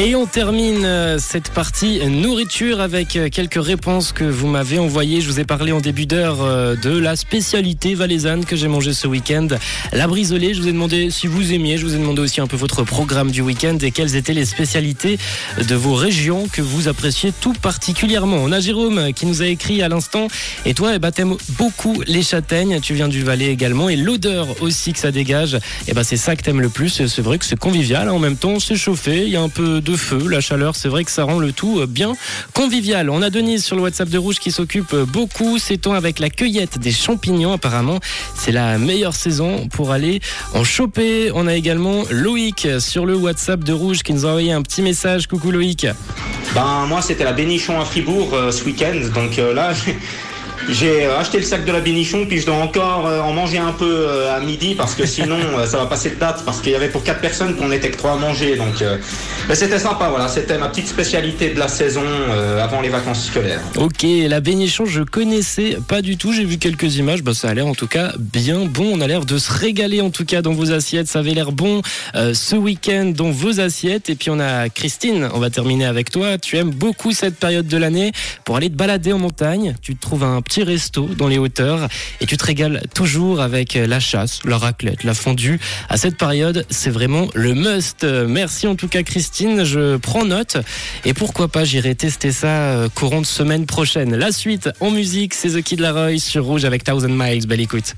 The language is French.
Et on termine euh, cette partie nourriture avec euh, quelques réponses que vous m'avez envoyées. Je vous ai parlé en début d'heure euh, de la spécialité valaisanne que j'ai mangée ce week-end, la brisolée. Je vous ai demandé si vous aimiez. Je vous ai demandé aussi un peu votre programme du week-end et quelles étaient les spécialités de vos régions que vous appréciez tout particulièrement. On a Jérôme qui nous a écrit à l'instant. Et toi, eh ben, t'aimes beaucoup les châtaignes. Tu viens du Valais également et l'odeur aussi que ça dégage. Eh ben, c'est ça que t'aimes le plus. C'est vrai que c'est convivial. En même temps, c'est chauffé. Il y a un peu de feu, la chaleur, c'est vrai que ça rend le tout euh, bien convivial. On a Denise sur le WhatsApp de Rouge qui s'occupe euh, beaucoup, c'est on avec la cueillette des champignons apparemment. C'est la meilleure saison pour aller en choper. On a également Loïc sur le WhatsApp de Rouge qui nous a envoyé un petit message. Coucou Loïc. Ben moi c'était la bénichon à Fribourg euh, ce week-end, donc là J'ai euh, acheté le sac de la bénichon, puis je dois encore euh, en manger un peu euh, à midi parce que sinon ça va passer de date parce qu'il y avait pour quatre personnes qu'on était que trois à manger. Donc c'était sympa, voilà, c'était ma petite spécialité de la saison avant les vacances scolaires. Ok, la bénichon je connaissais pas du tout, j'ai vu quelques images, bah, ça a l'air en tout cas bien bon, on a l'air de se régaler en tout cas dans vos assiettes, ça avait l'air bon ce week-end dans vos assiettes. Et puis on a Christine, on va terminer avec toi, tu aimes beaucoup cette période de l'année pour aller te balader en montagne, tu te trouves un petit resto dans les hauteurs et tu te régales toujours avec la chasse, la raclette, la fondue. À cette période, c'est vraiment le must. Merci en tout cas Christine, je prends note et pourquoi pas j'irai tester ça euh, courant de semaine prochaine. La suite en musique, c'est The Kid Laroi sur Rouge avec Thousand Miles. Belle écoute.